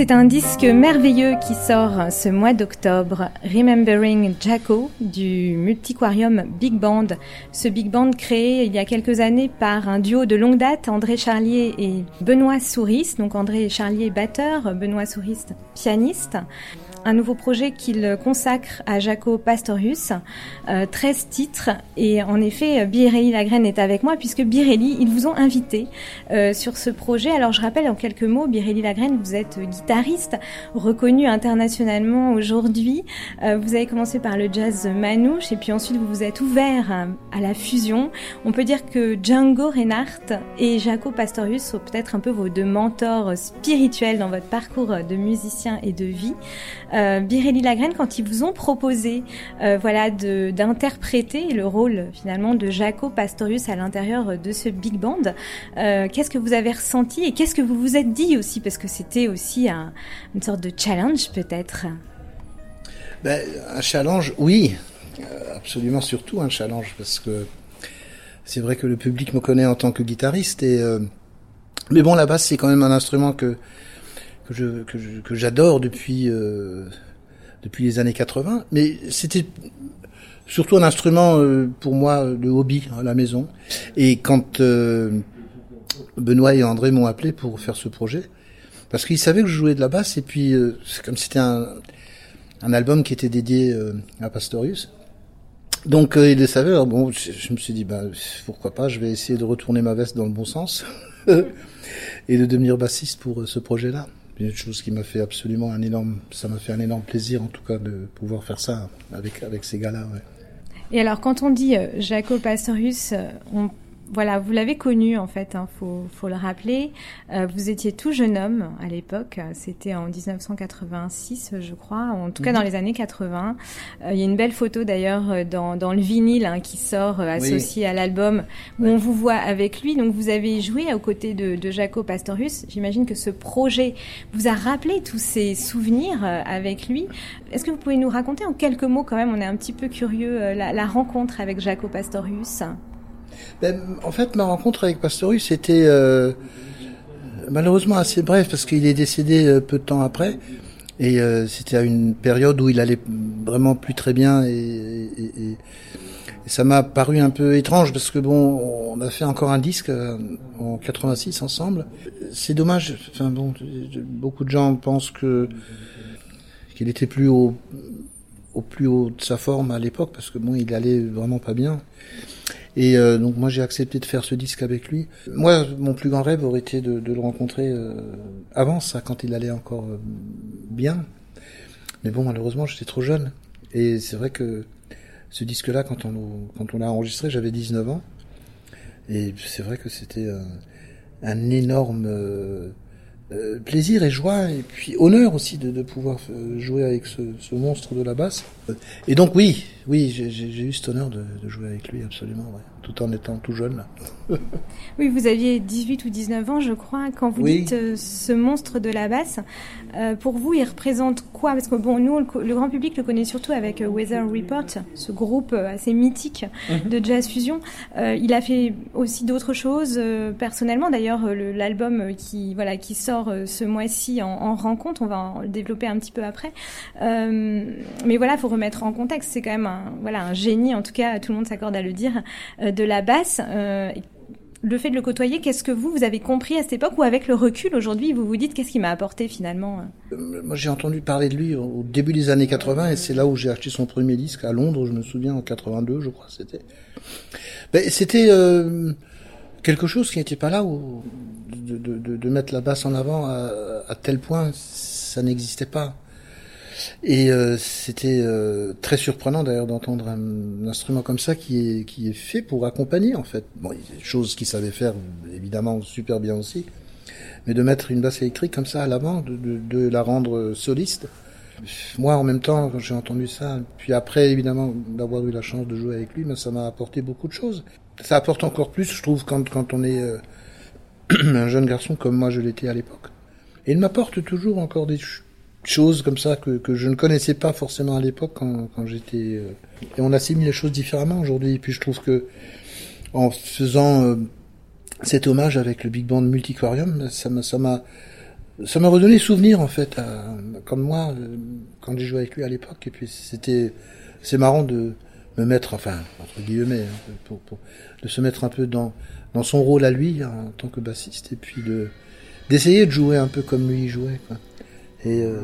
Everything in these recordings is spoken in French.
C'est un disque merveilleux qui sort ce mois d'octobre, Remembering Jaco du Multiquarium Big Band. Ce Big Band créé il y a quelques années par un duo de longue date, André Charlier et Benoît Souris. Donc André Charlier batteur, Benoît Souris pianiste un nouveau projet qu'il consacre à Jaco Pastorius, euh, 13 titres. Et en effet, Birelli Lagrène est avec moi puisque Birelli, ils vous ont invité euh, sur ce projet. Alors je rappelle en quelques mots, Birelli Lagrène, vous êtes guitariste reconnu internationalement aujourd'hui. Euh, vous avez commencé par le jazz manouche et puis ensuite vous vous êtes ouvert à, la fusion. On peut dire que Django Reinhardt et Jaco Pastorius sont peut-être un peu vos deux mentors spirituels dans votre parcours de musicien et de vie euh, Birelli Lagrène quand ils vous ont proposé euh, voilà d'interpréter le rôle finalement de Jaco Pastorius à l'intérieur de ce big band. Qu'est-ce que vous avez ressenti et qu'est-ce que vous vous êtes dit aussi? Parce que c'était aussi un, une sorte de challenge peut-être. ben, Un challenge, oui, Euh, absolument surtout un challenge parce que c'est vrai que le public me connaît en tant que guitariste et euh, mais bon la basse c'est quand même un instrument que que j'adore depuis euh, depuis les années 80 mais c'était surtout un instrument pour moi de hobby à la maison et quand Benoît et André m'ont appelé pour faire ce projet parce qu'ils savaient que je jouais de la basse et puis euh, comme c'était un un album qui était dédié euh, à Pastorius donc euh, ils le savaient alors bon je, me suis dit bah pourquoi pas je vais essayer de retourner ma veste dans le bon sens et de devenir bassiste pour euh, ce projet-là. Une chose qui m'a fait absolument un énorme, ça m'a fait un énorme plaisir en tout cas de pouvoir faire ça avec avec ces gars-là. Ouais. Et alors, quand on dit euh, Jaco Pastorius, on, voilà, vous l'avez connu en fait, hein, faut, faut le rappeler. Euh, vous étiez tout jeune homme à l'époque, c'était en 1986, je crois, en tout cas dans les années 80. Euh, il y a une belle photo d'ailleurs euh, dans, dans le vinyle hein, qui sort euh, associé à l'album où on vous voit avec lui. Donc vous avez joué aux côtés de, de Jaco Pastorius. J'imagine que ce projet vous a rappelé tous ces souvenirs euh, avec lui. Est-ce que vous pouvez nous raconter en quelques mots quand même On est un petit peu curieux la, la rencontre avec Jaco Pastorius? Ben, en fait, ma rencontre avec Pastorius était euh, malheureusement assez brève parce qu'il est décédé euh, peu de temps après. Et euh, c'était à une période où il allait vraiment plus très bien et, et- et- ça m'a paru un peu étrange parce que bon, on a fait encore un disque euh, en 86 ensemble. C'est dommage. Enfin bon, beaucoup de gens pensent que qu'il était plus au au plus haut de sa forme à l'époque parce que bon, il allait vraiment pas bien. Et euh, donc moi j'ai accepté de faire ce disque avec lui. Moi mon plus grand rêve aurait été de, de le rencontrer euh, avant ça, quand il allait encore euh, bien. Mais bon malheureusement j'étais trop jeune. Et c'est vrai que ce disque-là quand on quand on l'a enregistré j'avais 19 ans. Et c'est vrai que c'était un, un énorme euh, plaisir et joie et puis honneur aussi de, de pouvoir euh, jouer avec ce, ce monstre de la basse. Et donc oui, oui, j'ai eu cet honneur de, de jouer avec lui absolument, ouais, tout en étant tout jeune. Là. Oui, vous aviez 18 ou 19 ans, je crois, quand vous Oui. dites euh, ce monstre de la basse. Euh, pour vous, il représente quoi? Parce que bon, nous, le, grand public le connaît surtout avec Weather Report, ce groupe assez mythique de jazz fusion. Il a fait aussi d'autres choses personnellement. D'ailleurs, le- l'album qui voilà qui sort euh, ce mois-ci en, en rencontre, on va en développer un petit peu après. Euh, mais voilà, faut remettre en contexte. C'est quand même un voilà un génie, en tout cas, tout le monde s'accorde à le dire, euh, de la basse. Le fait de le côtoyer, qu'est-ce que vous, vous avez compris à cette époque ou avec le recul aujourd'hui, vous vous dites qu'est-ce qui m'a apporté finalement Moi j'ai entendu parler de lui au au début des années 80 et c'est là où j'ai acheté son premier disque à Londres, je me souviens en 82 je crois c'était. Ben, c'était quelque chose qui n'était pas là où de, mettre la basse en avant à, tel point ça n'existait pas. Et euh, c'était euh, très surprenant d'ailleurs d'entendre un, instrument comme ça qui est qui est fait pour accompagner en fait. Bon, choses qu'il savait faire évidemment super bien aussi, mais de mettre une basse électrique comme ça à l'avant, de, de, la rendre soliste. Moi, en même temps, quand j'ai entendu ça, puis après évidemment d'avoir eu la chance de jouer avec lui, mais ça m'a apporté beaucoup de choses. Ça apporte encore plus, je trouve, quand quand on est euh, un jeune garçon comme moi je l'étais à l'époque. Et il m'apporte toujours encore des choses comme ça que, que je ne connaissais pas forcément à l'époque quand, quand j'étais... Euh, et on assimile les choses différemment aujourd'hui. Et puis je trouve que en faisant euh, cet hommage avec le Big Band Multiquarium, ça m'a... Ça m'a ça m'a redonné souvenir en fait, à, comme moi, euh, quand j'ai joué avec lui à l'époque. Et puis c'était, c'est marrant de me mettre, enfin entre guillemets, hein, pour, pour, de se mettre un peu dans dans son rôle à lui en tant que bassiste, et puis de d'essayer de jouer un peu comme lui jouait. Quoi. Et euh,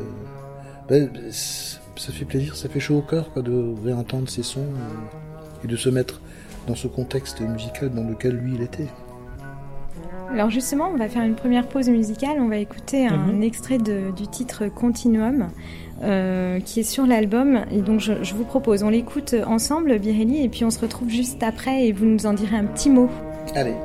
ben, ça fait plaisir, ça fait chaud au cœur quoi, de réentendre ces sons euh, et de se mettre dans ce contexte musical dans lequel lui il était. Alors justement, on va faire une première pause musicale. On va écouter un mm -hmm. extrait de, du titre Continuum. Euh, qui est sur l'album et donc je, je, vous propose on l'écoute ensemble Birelli et puis on se retrouve juste après et vous nous en direz un petit mot allez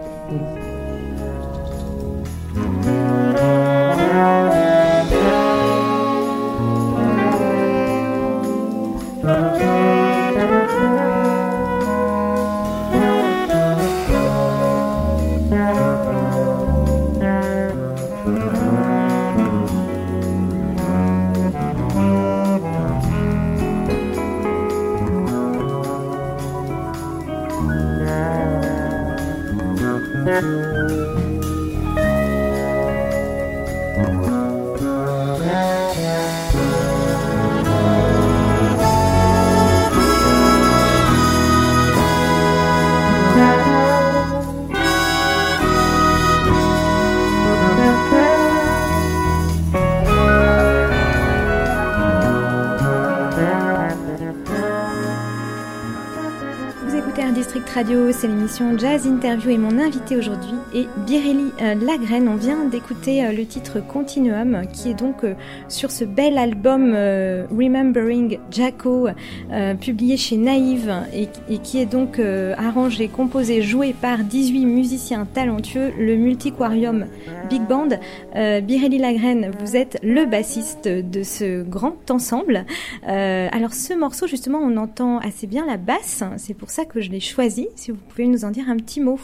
C'est l'émission Jazz Interview et mon invité aujourd'hui est Birelli euh, Lagraine. On vient d'écouter euh, le titre Continuum qui est donc euh, sur ce bel album Remembering Jacko euh, publié chez Naïve et, qui est donc arrangé, composé, joué par 18 musiciens talentueux, le Multiquarium Big Band. Birelli Lagraine, vous êtes le bassiste de ce grand ensemble. alors ce morceau justement on entend assez bien la basse, c'est pour ça que je l'ai choisi si vous pouvez nous en dire un petit mot.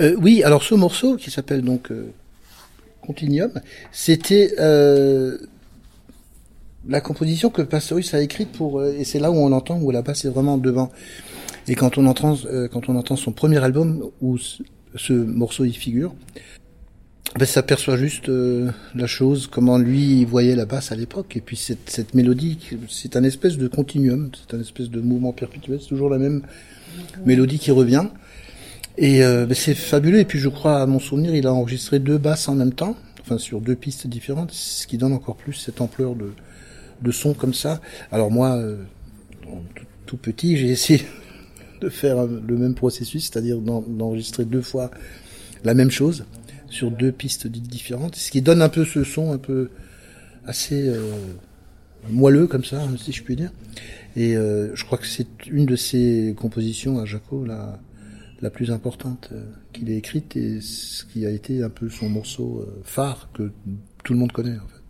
Euh, oui, alors ce morceau qui s'appelle donc euh, Continuum, c'était euh, la composition que Pastorius a écrite pour et c'est là où on entend où la basse est vraiment devant. Et quand on entend quand on entend son premier album où ce, ce morceau y figure, ben, ça perçoit juste la chose, comment lui voyait la basse à l'époque. Et puis cette mélodie, c'est un espèce de continuum, c'est un espèce de mouvement perpétuel, c'est toujours la même mélodie qui revient. Et euh, ben c'est fabuleux. Et puis je crois, à mon souvenir, il a enregistré deux basses en même temps, enfin sur deux pistes différentes, ce qui donne encore plus cette ampleur de, de son comme ça. Alors moi, euh, tout, petit, j'ai essayé de faire le même processus, c'est-à-dire d'enregistrer deux fois la même chose sur deux pistes différentes, ce qui donne un peu ce son un peu assez euh, moelleux comme ça, si je puis dire. Et euh, je crois que c'est une de ses compositions à Jaco, la, la plus importante euh, qu'il ait écrite et ce qui a été un peu son morceau euh, phare que tout le monde connaît en fait.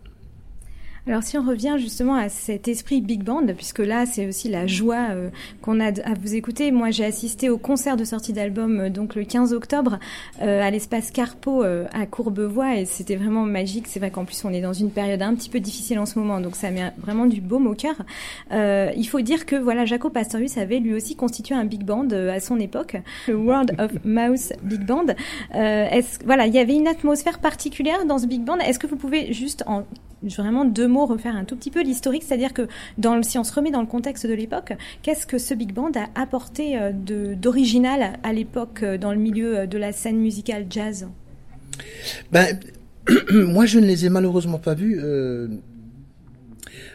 Alors si on revient justement à cet esprit big band, puisque là c'est aussi la joie euh, qu'on a à vous écouter. Moi j'ai assisté au concert de sortie d'album euh, donc le 15 octobre euh, à l'espace Carpo euh, à Courbevoie et c'était vraiment magique. C'est vrai qu'en plus on est dans une période un petit peu difficile en ce moment, donc ça met vraiment du baume au cœur. Euh, il faut dire que voilà Jaco Pastorius avait lui aussi constitué un big band à son époque, le World of Mouse Big Band. est-ce voilà il y avait une atmosphère particulière dans ce big band? Est-ce que vous pouvez juste en vraiment deux mots refaire un tout petit peu l'historique, c'est-à-dire que si on se remet dans le contexte de l'époque, qu'est-ce que ce big band a apporté d'original à l'époque dans le milieu de la scène musicale jazz? Ben, Moi, je ne les ai malheureusement pas vus euh,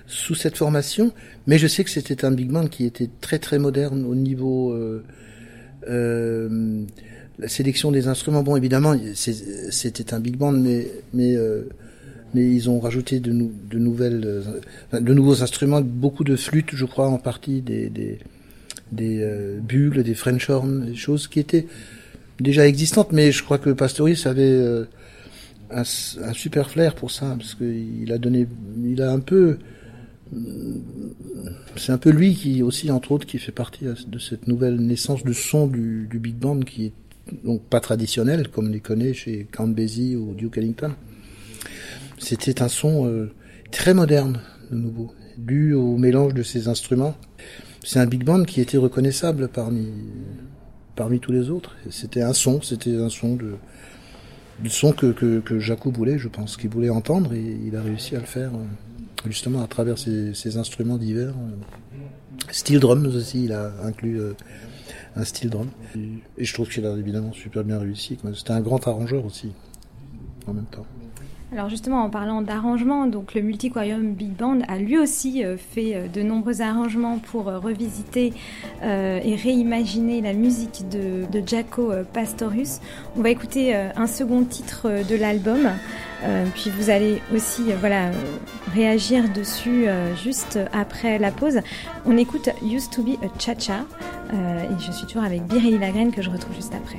sous cette formation, mais je sais que c'était un big band qui était très très moderne au niveau... Euh, euh, la sélection des instruments, bon, évidemment, c'était un big band, mais, euh, mais ils ont rajouté de, nouvelles, euh, de nouveaux instruments, beaucoup de flûtes, je crois, en partie, des, des, des euh, bulles, des French horns, des choses qui étaient déjà existantes, mais je crois que Pastorius avait euh, un, un, super flair pour ça, parce qu'il a donné, il a un peu, c'est un peu lui qui aussi, entre autres, qui fait partie de cette nouvelle naissance de son du, du big band qui est donc pas traditionnel comme on les connaît chez Count Basie ou Duke Ellington. C'était un son euh, très moderne, de nouveau, dû au mélange de ces instruments. C'est un big band qui était reconnaissable parmi parmi tous les autres. C'était un son, c'était un son de du son que, que, que voulait, je pense, qu'il voulait entendre, et il a réussi à le faire euh, justement à travers ces, ces instruments divers. Steel drums aussi, il a inclus euh, un style drum. Et je trouve qu'il a évidemment super bien réussi. C'était un grand arrangeur aussi, en même temps. Alors justement, en parlant d'arrangement, donc le Multiquarium Big Band a lui aussi euh, fait euh, de nombreux arrangements pour euh, revisiter et réimaginer la musique de, de Jaco Pastorius. On va écouter un second titre de l'album, puis vous allez aussi voilà réagir dessus juste après la pause. On écoute Used to be a Cha-Cha et je suis toujours avec Biréli Lagraine que je retrouve juste après.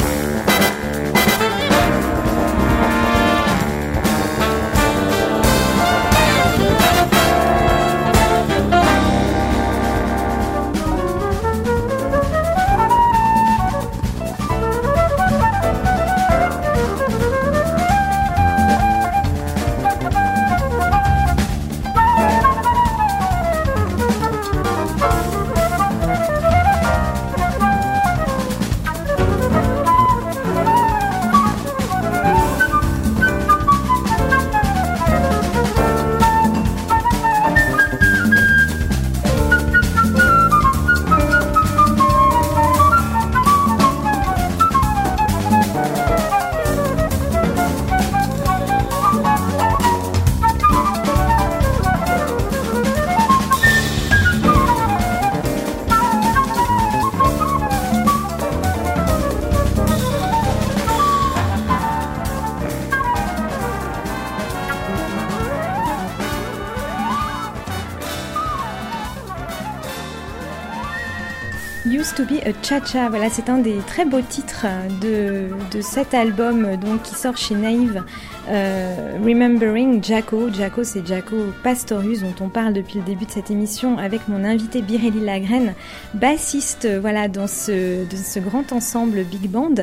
Cha-Cha. Voilà, c'est un des très beaux titres de, de cet album donc, qui sort chez Naive. Euh, Remembering Jaco. Jaco, c'est Jaco Pastorius dont on parle depuis le début de cette émission avec mon invité Birelli Lagrène, bassiste voilà, dans, ce, grand ensemble big band.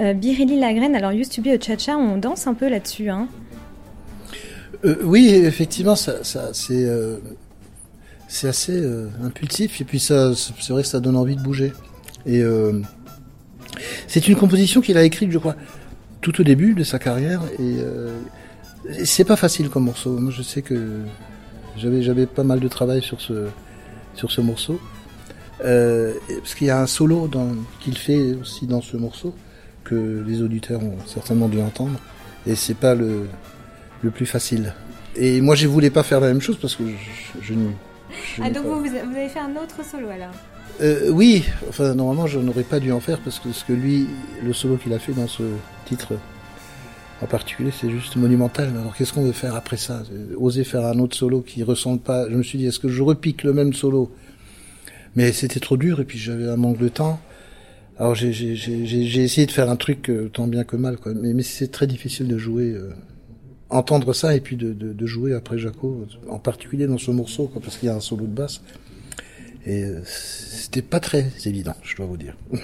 Euh, Birelli Lagrène, alors Used to be a Cha-Cha, on danse un peu là-dessus. Hein? Euh, oui, effectivement, c'est assez impulsif et puis c'est vrai que ça donne envie de bouger. Et euh, c'est une composition qu'il a écrite, je crois, tout au début de sa carrière et euh, c'est pas facile comme morceau. Moi, je sais que j'avais j'avais pas mal de travail sur ce sur ce morceau euh, parce qu'il y a un solo qu'il fait aussi dans ce morceau que les auditeurs ont certainement dû entendre et c'est pas le le plus facile. Et moi, je voulais pas faire la même chose parce que je, je, ah, donc vous, vous, avez fait un autre solo alors? Euh, Oui, enfin, normalement, je n'aurais pas dû en faire parce que ce que lui, le solo qu'il a fait dans ce titre en particulier, c'est juste monumental. Alors, qu'est-ce qu'on veut faire après ça? Oser faire un autre solo qui ressemble pas. Je me suis dit, est-ce que je repique le même solo? Mais c'était trop dur et puis j'avais un manque de temps. Alors, j'ai essayé de faire un truc euh, tant bien que mal, quoi. Mais, mais c'est très difficile de jouer. Euh, entendre ça et puis de, de, de, jouer après Jaco, en particulier dans ce morceau, quoi, parce qu'il y a un solo de basse. Et euh, c'était pas très évident, je dois vous dire.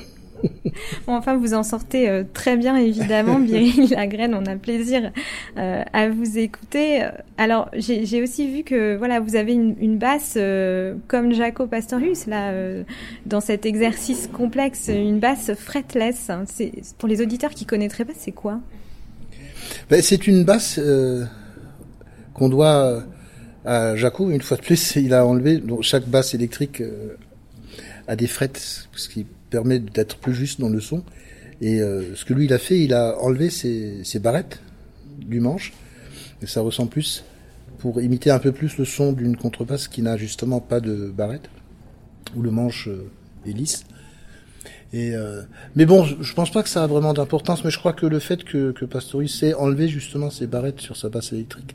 bon, enfin, vous en sortez euh, très bien, évidemment. Biril Lagraine, on a plaisir euh, à vous écouter. Alors, j'ai aussi vu que voilà, vous avez une, une basse comme Jaco Pastorius, là, dans cet exercice complexe, une basse fretless. Pour les auditeurs qui connaîtraient pas, c'est quoi? Ben, c'est une basse qu'on doit à Jaco. Une fois de plus, il a enlevé. Donc chaque basse électrique euh, a des frettes, ce qui permet d'être plus juste dans le son. Et euh, ce que lui il a fait, il a enlevé ses, barrettes du manche, et ça ressemble plus pour imiter un peu plus le son d'une contrebasse qui n'a justement pas de barrette, où le manche est lisse. Euh, mais bon, je, pense pas que ça a vraiment d'importance, mais je crois que le fait que, que Pastorius sait enlever justement ses barrettes sur sa basse électrique,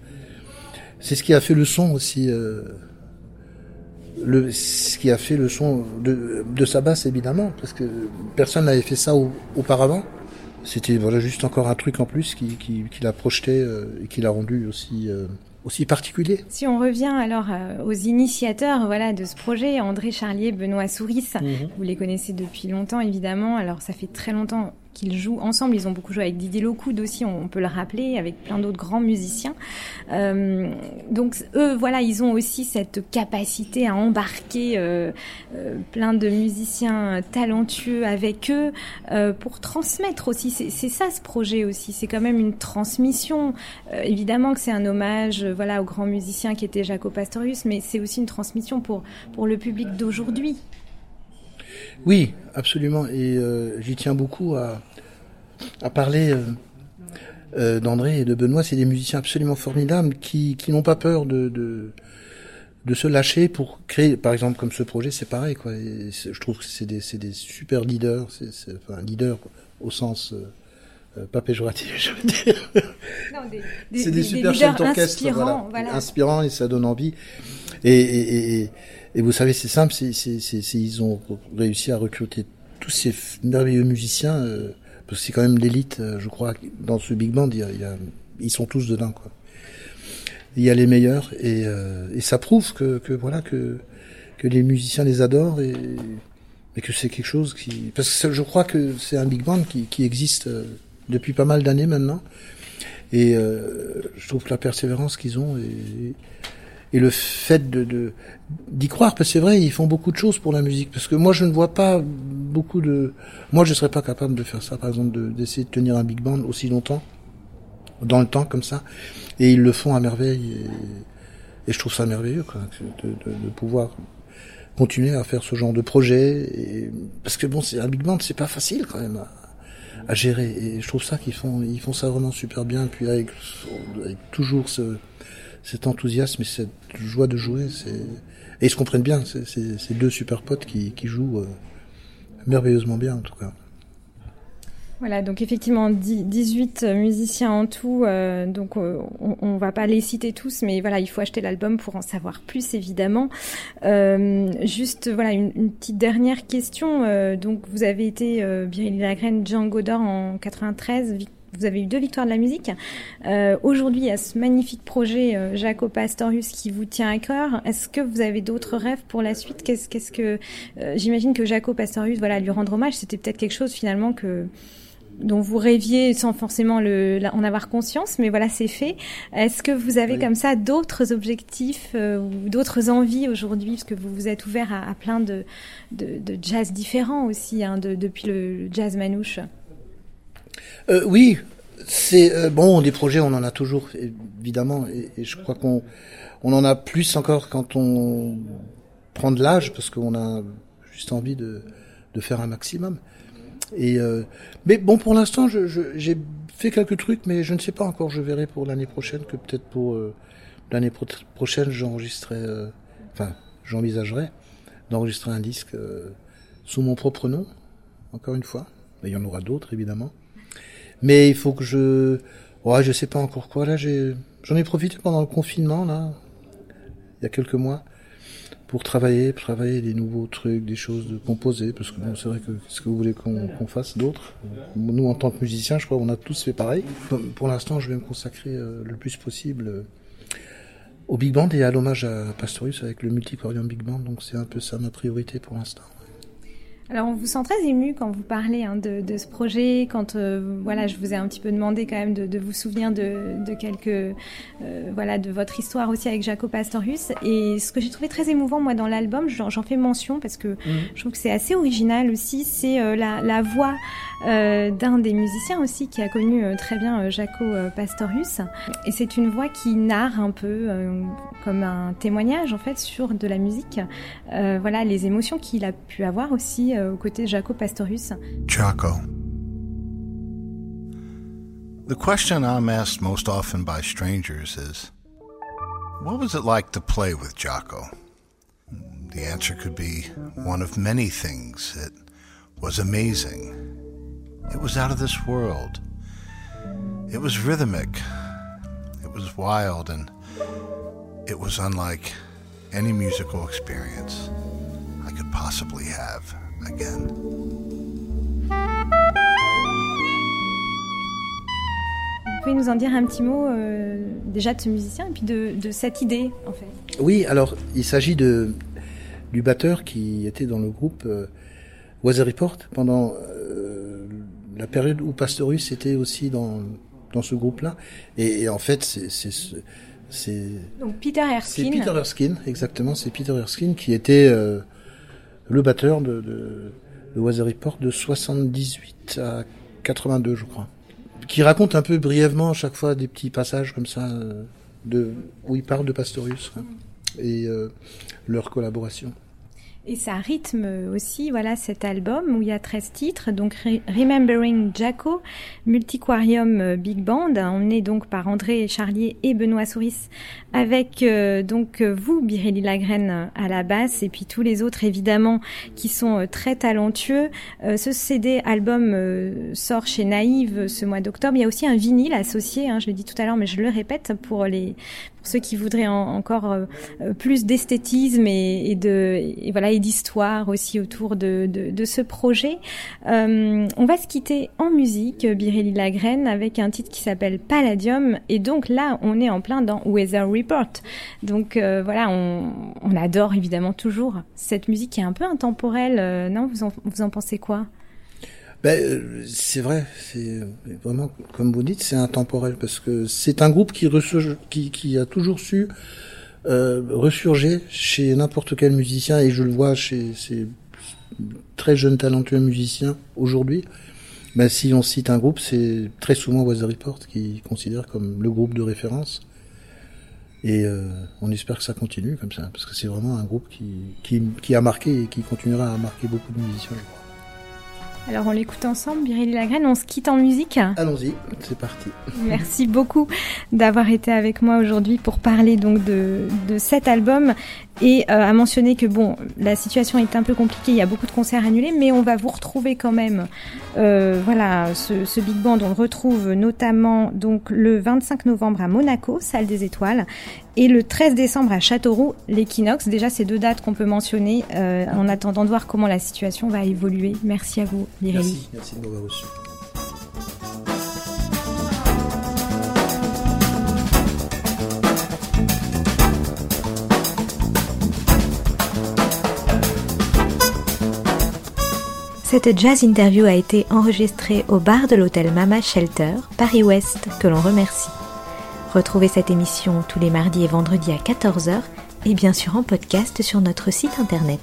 c'est ce qui a fait le son aussi. Euh, le, ce qui a fait le son de, de sa basse évidemment, parce que personne n'avait fait ça auparavant. C'était voilà juste encore un truc en plus qui, qui, qui l'a projeté euh, et qui l'a rendu aussi euh, aussi particulier. Si on revient alors euh, aux initiateurs voilà de ce projet, André Charlier, Benoît Souris, mhm. vous les connaissez depuis longtemps évidemment. Alors ça fait très longtemps qu'ils jouent ensemble. Ils ont beaucoup joué avec Didier Locoud aussi, on, peut le rappeler, avec plein d'autres grands musiciens. Euh, donc eux, voilà, ils ont aussi cette capacité à embarquer euh, euh, plein de musiciens talentueux avec eux euh, pour transmettre aussi. C'est ça ce projet aussi. C'est quand même une transmission. Euh, évidemment que c'est un hommage, voilà, aux grands musiciens qui étaient Jaco Pastorius, mais c'est aussi une transmission pour pour le public d'aujourd'hui. Oui, absolument. Et euh, j'y tiens beaucoup à, à parler euh, euh, d'André et de Benoît. C'est des musiciens absolument formidables qui, qui n'ont pas peur de, de, de, se lâcher pour créer, par exemple, comme ce projet, c'est pareil. Quoi. Et je trouve que c'est des, des super leaders, c'est, enfin, leaders quoi, au sens... Euh, pas péjoratif, je veux dire. c'est des, des, super chefs d'orchestre, voilà, voilà. inspirants et ça donne envie. Et, et, et, et vous savez, c'est simple, c'est, ils ont réussi à recruter tous ces merveilleux musiciens, euh, parce que c'est quand même l'élite, euh, je crois, dans ce big band, il y a, il y a, ils sont tous dedans, quoi. Il y a les meilleurs, et, euh, et ça prouve que, que voilà que que les musiciens les adorent et, et que c'est quelque chose qui, parce que je crois que c'est un big band qui, qui existe euh, depuis pas mal d'années maintenant, et euh, je trouve que la persévérance qu'ils ont est et le fait de d'y croire parce que c'est vrai ils font beaucoup de choses pour la musique. Parce que moi je ne vois pas beaucoup de moi je serais pas capable de faire ça par exemple d'essayer de, tenir un big band aussi longtemps dans le temps comme ça. Et ils le font à merveille et, je trouve ça merveilleux quoi, de, de, de, pouvoir continuer à faire ce genre de projet et, parce que bon c'est un big band c'est pas facile quand même à, à gérer. Et je trouve ça qu'ils font ils font ça vraiment super bien. Puis avec, avec toujours ce cet enthousiasme et cette joie de jouer. Et ils se comprennent bien, c'est deux super potes qui, jouent euh, merveilleusement bien en tout cas. Voilà, donc effectivement 18 musiciens en tout, euh, donc euh, on, ne va pas les citer tous, mais voilà, il faut acheter l'album pour en savoir plus évidemment. Euh, juste voilà une, petite dernière question. donc vous avez été euh, Biril Lagraine, Jean Godard en 93, vous avez eu deux victoires de la musique. Euh, Aujourd'hui, il y a ce magnifique projet euh, Jaco Pastorius qui vous tient à cœur. Est-ce que vous avez d'autres rêves pour la suite? Qu'est-ce qu'est-ce que euh, j'imagine que Jaco Pastorius, voilà, lui rendre hommage, c'était peut-être quelque chose finalement que dont vous rêviez sans forcément le, en avoir conscience, mais voilà, c'est fait. Est-ce que vous avez comme ça d'autres objectifs euh, ou d'autres envies aujourd'hui, parce que vous vous êtes ouvert à, à plein de, de, de, jazz différents aussi, hein, de, depuis le jazz manouche euh, oui, c'est euh, bon. Des projets, on en a toujours évidemment, et, je crois qu'on on en a plus encore quand on prend de l'âge, parce qu'on a juste envie de, de faire un maximum. Et euh, mais bon, pour l'instant, j'ai fait quelques trucs, mais je ne sais pas encore. Je verrai pour l'année prochaine que peut-être pour l'année prochaine, j'enregistrerai, enfin, j'envisagerai d'enregistrer un disque sous mon propre nom, encore une fois. Il y en aura d'autres, évidemment. Mais il faut que je, ouais, je sais pas encore quoi. Là, j'ai, j'en ai profité pendant le confinement là, il y a quelques mois, pour travailler, travailler des nouveaux trucs, des choses de composer, parce que bon, c'est vrai que ce que vous voulez qu'on fasse d'autre? Nous, en tant que musiciens, je crois qu'on a tous fait pareil. Pour l'instant, je vais me consacrer euh, le plus possible euh, au big band et à l'hommage à Pastorius avec le multicorium big band. Donc c'est un peu ça ma priorité pour l'instant. Alors on vous sent très ému quand vous parlez hein, de, de, ce projet, quand euh, voilà, je vous ai un petit peu demandé quand même de, de vous souvenir de, de quelques euh, voilà de votre histoire aussi avec Jaco Pastorius. Et ce que j'ai trouvé très émouvant moi dans l'album, j'en fais mention parce que mhm. je trouve que c'est assez original aussi, c'est euh, la, la, voix d'un des musiciens aussi qui a connu très bien Jaco Pastorius. Et c'est une voix qui narre un peu comme un témoignage en fait sur de la musique, voilà les émotions qu'il a pu avoir aussi Euh, aux côtés de Jaco Pastorius. Jaco. The question I'm asked most often by strangers is, what was it like to play with Jaco? The answer could be one of many things. It was amazing. It was out of this world. It was rhythmic. It was wild and it was unlike any musical experience I could possibly have. Again. Vous pouvez nous en dire un petit mot euh, déjà de ce musicien et puis de, de, cette idée en fait Oui, alors il s'agit de du batteur qui était dans le groupe euh, Weather Report pendant euh, la période où Pastorius était aussi dans dans ce groupe-là et, et, en fait c'est c'est donc Peter Erskine. C'est Peter Erskine, exactement. C'est Peter Erskine qui était euh, le batteur de, de, de Weather Report de 78 à 82, je crois. Qui raconte un peu brièvement à chaque fois des petits passages comme ça, euh, de, où il parle de Pastorius hein, et euh, leur collaboration. Et ça rythme aussi, voilà, cet album où il y a 13 titres. Donc, Remembering Jaco, Multiquarium euh, Big Band, emmené donc par André Charlier et Benoît Souris, avec euh, donc vous, Biréli Lagraine, à la basse, et puis tous les autres, évidemment, qui sont euh, très talentueux. ce CD album sort chez Naïve ce mois d'octobre. Il y a aussi un vinyle associé, hein, je l'ai dit tout à l'heure, mais je le répète, pour les, ceux qui voudraient encore euh, euh, plus d'esthétisme et, de et voilà d'histoire aussi autour de, ce projet. Euh, on va se quitter en musique, Birelli Lagraine, avec un titre qui s'appelle Palladium. Et donc là, on est en plein dans Weather Report. Donc voilà, on, adore évidemment toujours cette musique qui est un peu intemporelle. non, vous en, pensez quoi? Ben, euh, c'est vrai, c'est vraiment, comme vous dites, c'est intemporel parce que c'est un groupe qui a toujours su euh, chez n'importe quel musicien et je le vois chez ces très jeunes talentueux musiciens aujourd'hui. Ben, si on cite un groupe, c'est très souvent Weather Report qui considère comme le groupe de référence. Et euh, on espère que ça continue comme ça, parce que c'est vraiment un groupe qui, qui, qui a marqué et qui continuera à marquer beaucoup de musiciens, je crois. Alors on l'écoute ensemble, Biréli Lagraine, on se quitte en musique Allons-y, c'est parti. Merci beaucoup d'avoir été avec moi aujourd'hui pour parler donc de, de cet album et euh, à mentionner que bon, la situation est un peu compliquée, il y a beaucoup de concerts annulés, mais on va vous retrouver quand même. Euh, voilà, ce, ce, big band, on le retrouve notamment donc le 25 novembre à Monaco, salle des Étoiles, et le 13 décembre à Châteauroux, l'équinoxe. Déjà, ces deux dates qu'on peut mentionner euh, en attendant de voir comment la situation va évoluer. Merci à vous, Mireille. Merci, merci de m'avoir reçu. Cette jazz interview a été enregistrée au bar de l'hôtel Mama Shelter, Paris-Ouest, que l'on remercie. Retrouvez cette émission tous les mardis et vendredis à 14h et bien sûr en podcast sur notre site internet.